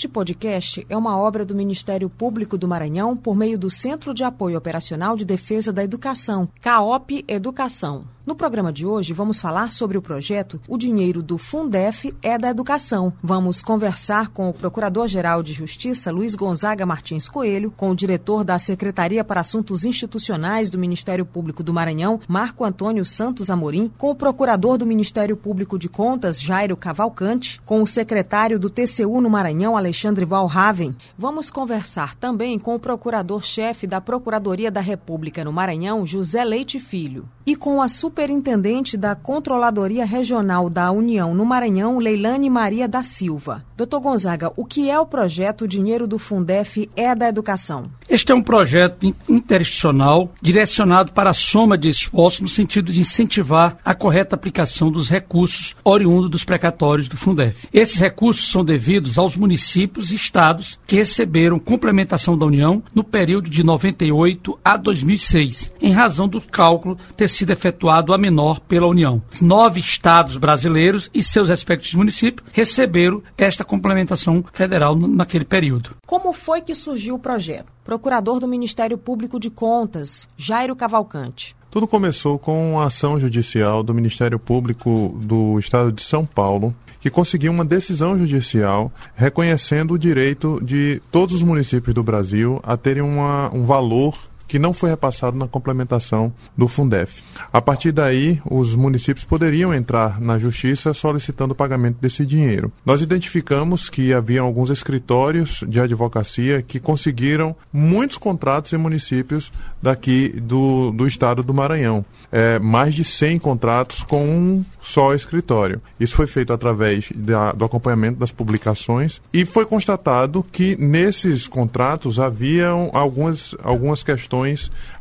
Este podcast é uma obra do Ministério Público do Maranhão por meio do Centro de Apoio Operacional de Defesa da Educação, CAOP Educação. No programa de hoje, vamos falar sobre o projeto O Dinheiro do Fundef é da Educação. Vamos conversar com o Procurador-Geral de Justiça, Luiz Gonzaga Martins Coelho, com o diretor da Secretaria para Assuntos Institucionais do Ministério Público do Maranhão, Marco Antônio Santos Amorim, com o Procurador do Ministério Público de Contas, Jairo Cavalcante, com o secretário do TCU no Maranhão, Alexandre Valraven. Vamos conversar também com o Procurador-Chefe da Procuradoria da República no Maranhão, José Leite Filho, e com a super superintendente da Controladoria Regional da União no Maranhão, Leilane Maria da Silva. Doutor Gonzaga, o que é o projeto Dinheiro do Fundef é da Educação? Este é um projeto interinstitucional direcionado para a soma de esforços no sentido de incentivar a correta aplicação dos recursos oriundos dos precatórios do Fundef. Esses recursos são devidos aos municípios e estados que receberam complementação da União no período de 98 a 2006, em razão do cálculo ter sido efetuado a menor pela União. Nove estados brasileiros e seus respectivos municípios receberam esta complementação federal naquele período. Como foi que surgiu o projeto? Procurador do Ministério Público de Contas, Jairo Cavalcante. Tudo começou com uma ação judicial do Ministério Público do Estado de São Paulo, que conseguiu uma decisão judicial reconhecendo o direito de todos os municípios do Brasil a terem uma, um valor que não foi repassado na complementação do Fundef. A partir daí, os municípios poderiam entrar na justiça solicitando o pagamento desse dinheiro. Nós identificamos que havia alguns escritórios de advocacia que conseguiram muitos contratos em municípios daqui do, do estado do Maranhão. É, mais de 100 contratos com um só escritório. Isso foi feito através da, do acompanhamento das publicações e foi constatado que nesses contratos haviam algumas, algumas questões,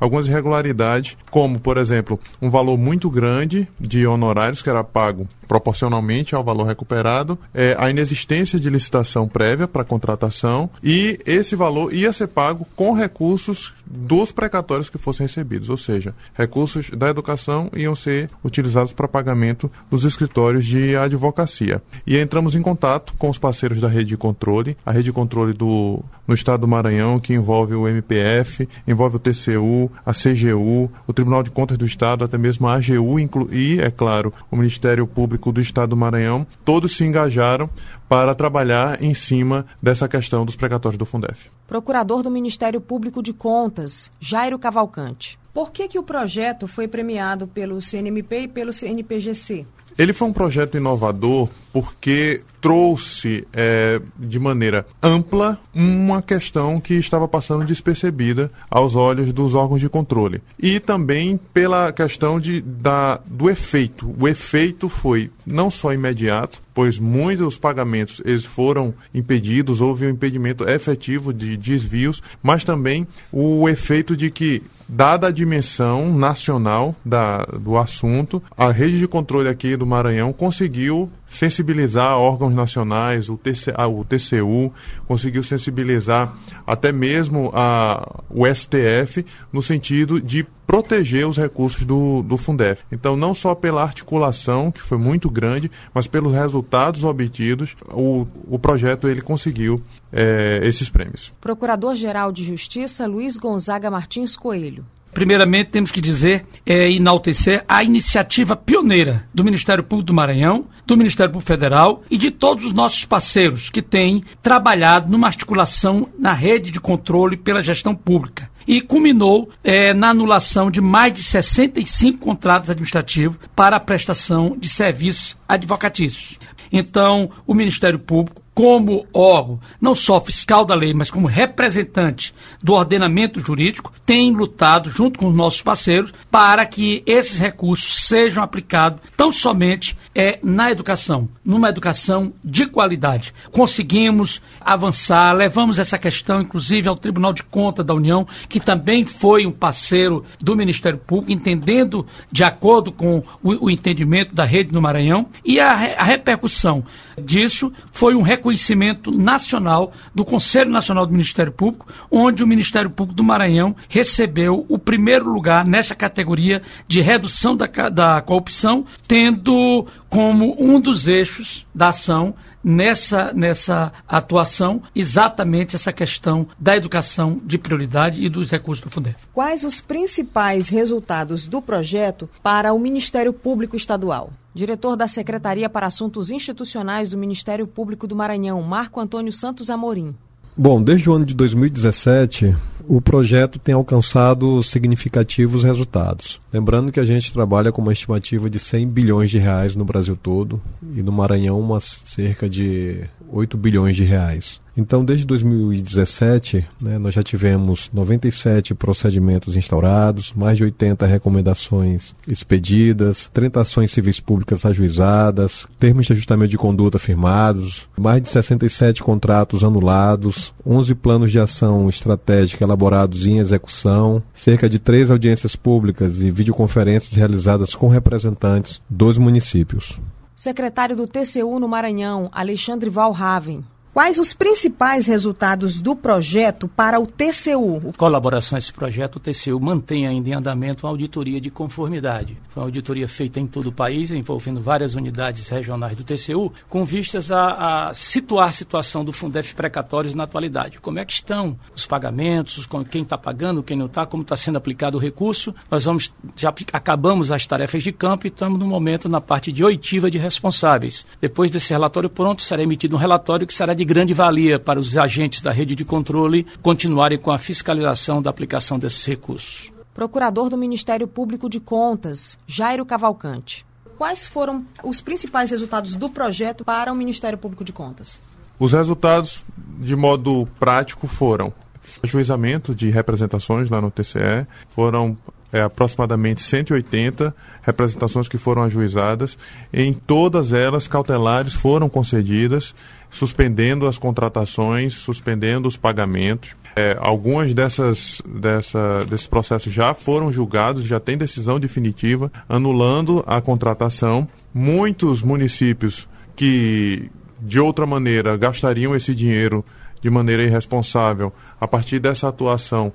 algumas irregularidades, como, por exemplo, um valor muito grande de honorários que era pago proporcionalmente ao valor recuperado, é, a inexistência de licitação prévia para contratação e esse valor ia ser pago com recursos dos precatórios que fossem recebidos, ou seja, recursos da educação iam ser utilizados para pagamento dos escritórios de advocacia. E entramos em contato com os parceiros da rede de controle, a rede de controle do, no estado do Maranhão, que envolve o MPF, envolve o TCU, a CGU, o Tribunal de Contas do Estado, até mesmo a AGU e, é claro, o Ministério Público do Estado do Maranhão, todos se engajaram para trabalhar em cima dessa questão dos precatórios do Fundef. Procurador do Ministério Público de Contas, Jairo Cavalcante. Por que, que o projeto foi premiado pelo CNMP e pelo CNPGC? Ele foi um projeto inovador porque trouxe é, de maneira ampla uma questão que estava passando despercebida aos olhos dos órgãos de controle. E também pela questão de, da, do efeito. O efeito foi não só imediato, pois muitos pagamentos eles foram impedidos, houve um impedimento efetivo de desvios, mas também o efeito de que dada a dimensão nacional da, do assunto, a rede de controle aqui do Maranhão conseguiu sensibilizar órgãos nacionais, o, TC, o TCU, conseguiu sensibilizar até mesmo a, o STF no sentido de proteger os recursos do, do Fundef. Então, não só pela articulação, que foi muito grande, mas pelos resultados obtidos, o, o projeto ele conseguiu é, esses prêmios. Procurador-Geral de Justiça Luiz Gonzaga Martins Coelho. Primeiramente, temos que dizer é, enaltecer a iniciativa pioneira do Ministério Público do Maranhão, do Ministério Público Federal e de todos os nossos parceiros que têm trabalhado numa articulação na rede de controle pela gestão pública. E culminou é, na anulação de mais de 65 contratos administrativos para a prestação de serviços advocatícios. Então, o Ministério Público como órgão, não só fiscal da lei, mas como representante do ordenamento jurídico, tem lutado junto com os nossos parceiros para que esses recursos sejam aplicados tão somente é, na educação, numa educação de qualidade. Conseguimos avançar, levamos essa questão, inclusive, ao Tribunal de Contas da União, que também foi um parceiro do Ministério Público, entendendo de acordo com o, o entendimento da rede do Maranhão, e a, a repercussão disso foi um reconhecimento reconhecimento nacional do Conselho Nacional do Ministério Público, onde o Ministério Público do Maranhão recebeu o primeiro lugar nessa categoria de redução da, da corrupção, tendo como um dos eixos da ação nessa, nessa atuação exatamente essa questão da educação de prioridade e dos recursos do Fundef. Quais os principais resultados do projeto para o Ministério Público Estadual? Diretor da Secretaria para Assuntos Institucionais do Ministério Público do Maranhão, Marco Antônio Santos Amorim. Bom, desde o ano de 2017, o projeto tem alcançado significativos resultados. Lembrando que a gente trabalha com uma estimativa de 100 bilhões de reais no Brasil todo e no Maranhão umas cerca de 8 bilhões de reais. Então, desde 2017, né, nós já tivemos 97 procedimentos instaurados, mais de 80 recomendações expedidas, 30 ações civis públicas ajuizadas, termos de ajustamento de conduta firmados, mais de 67 contratos anulados, 11 planos de ação estratégica elaborados em execução, cerca de 3 audiências públicas e videoconferências realizadas com representantes dos municípios. Secretário do TCU no Maranhão, Alexandre Valraven. Quais os principais resultados do projeto para o TCU? Colaboração a esse projeto, o TCU mantém ainda em andamento uma auditoria de conformidade. Foi uma auditoria feita em todo o país, envolvendo várias unidades regionais do TCU, com vistas a, a situar a situação do Fundef precatórios na atualidade. Como é que estão os pagamentos, quem está pagando, quem não está, como está sendo aplicado o recurso. Nós vamos, já acabamos as tarefas de campo e estamos no momento na parte de oitiva de responsáveis. Depois desse relatório pronto, será emitido um relatório que será de grande valia para os agentes da rede de controle continuarem com a fiscalização da aplicação desses recursos. Procurador do Ministério Público de Contas, Jairo Cavalcante. Quais foram os principais resultados do projeto para o Ministério Público de Contas? Os resultados, de modo prático, foram ajuizamento de representações lá no TCE, foram é, aproximadamente 180 representações que foram ajuizadas. Em todas elas, cautelares foram concedidas, suspendendo as contratações, suspendendo os pagamentos. É, algumas dessas, dessa, desses processos já foram julgados, já tem decisão definitiva, anulando a contratação. Muitos municípios que, de outra maneira, gastariam esse dinheiro de maneira irresponsável, a partir dessa atuação,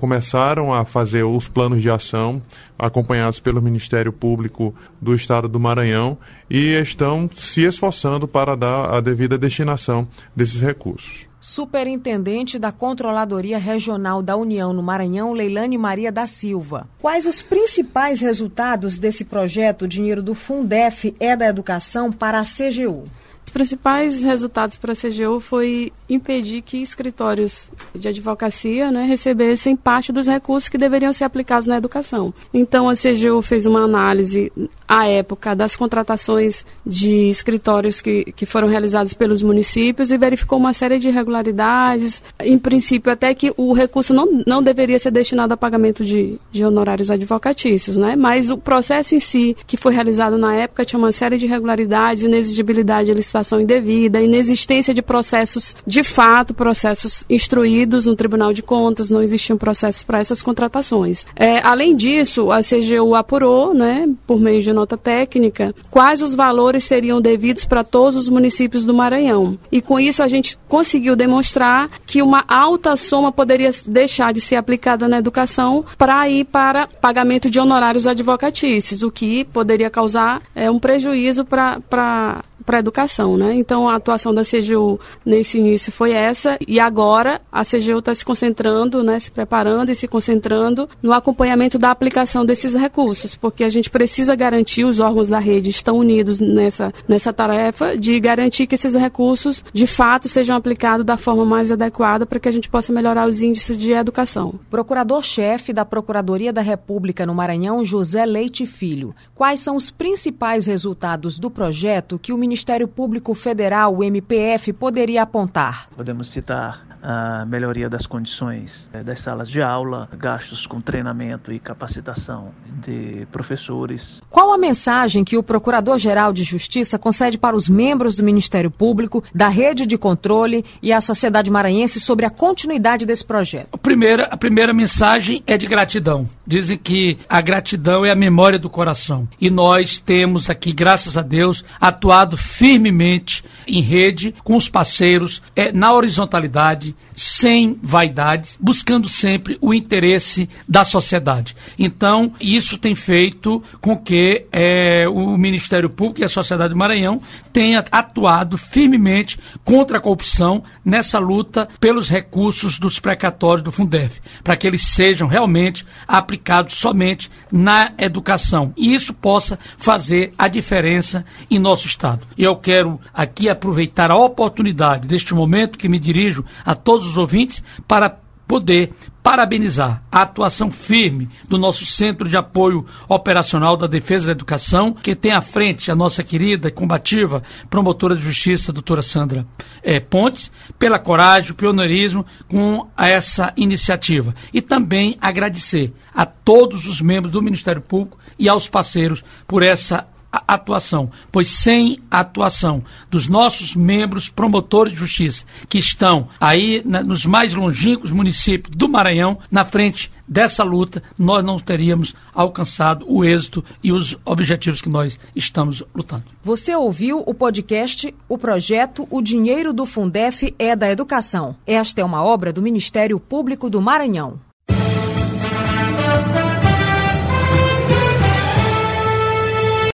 começaram a fazer os planos de ação, acompanhados pelo Ministério Público do Estado do Maranhão, e estão se esforçando para dar a devida destinação desses recursos. Superintendente da Controladoria Regional da União no Maranhão, Leilane Maria da Silva. Quais os principais resultados desse projeto Dinheiro do Fundef é da Educação para a CGU? Os principais resultados para a CGU foi impedir que escritórios de advocacia né, recebessem parte dos recursos que deveriam ser aplicados na educação. Então, a CGU fez uma análise, à época, das contratações de escritórios que, que foram realizados pelos municípios e verificou uma série de irregularidades. Em princípio, até que o recurso não, não deveria ser destinado a pagamento de, de honorários advocatícios, né? mas o processo em si, que foi realizado na época, tinha uma série de irregularidades, inexigibilidade licitação licitação indevida, inexistência de processos de fato, processos instruídos no Tribunal de Contas, não existiam processos para essas contratações. É, além disso, a CGU apurou, né, por meio de nota técnica, quais os valores seriam devidos para todos os municípios do Maranhão. E com isso a gente conseguiu demonstrar que uma alta soma poderia deixar de ser aplicada na educação para ir para pagamento de honorários advocatícios, o que poderia causar é, um prejuízo para para a educação, né? Então a atuação da CGU nesse início foi essa e agora a CGU está se concentrando, né, se preparando e se concentrando no acompanhamento da aplicação desses recursos, porque a gente precisa garantir os órgãos da rede estão unidos nessa nessa tarefa de garantir que esses recursos de fato sejam aplicados da forma mais adequada para que a gente possa melhorar os índices de educação. Procurador-chefe da Procuradoria da República no Maranhão, José Leite Filho, quais são os principais resultados do projeto que o Ministério Ministério Público Federal, o MPF, poderia apontar? Podemos citar a melhoria das condições eh, das salas de aula, gastos com treinamento e capacitação de professores. Qual a mensagem que o Procurador-Geral de Justiça concede para os membros do Ministério Público, da rede de controle e a sociedade maranhense sobre a continuidade desse projeto? A primeira, a primeira mensagem é de gratidão. Dizem que a gratidão é a memória do coração. E nós temos aqui, graças a Deus, atuado firmemente em rede com os parceiros, é, na horizontalidade sem vaidades, buscando sempre o interesse da sociedade. Então, isso tem feito com que é, o Ministério Público e a sociedade do Maranhão tenha atuado firmemente contra a corrupção nessa luta pelos recursos dos precatórios do Fundef, para que eles sejam realmente aplicados somente na educação e isso possa fazer a diferença em nosso Estado. E eu quero aqui aproveitar a oportunidade deste momento que me dirijo a todos os ouvintes para poder parabenizar a atuação firme do nosso Centro de Apoio Operacional da Defesa da Educação, que tem à frente a nossa querida e combativa promotora de justiça, doutora Sandra eh, Pontes, pela coragem, o pioneirismo com essa iniciativa. E também agradecer a todos os membros do Ministério Público e aos parceiros por essa atuação, pois sem a atuação dos nossos membros promotores de justiça, que estão aí na, nos mais longínquos municípios do Maranhão, na frente dessa luta, nós não teríamos alcançado o êxito e os objetivos que nós estamos lutando. Você ouviu o podcast O Projeto O Dinheiro do Fundef é da Educação. Esta é uma obra do Ministério Público do Maranhão.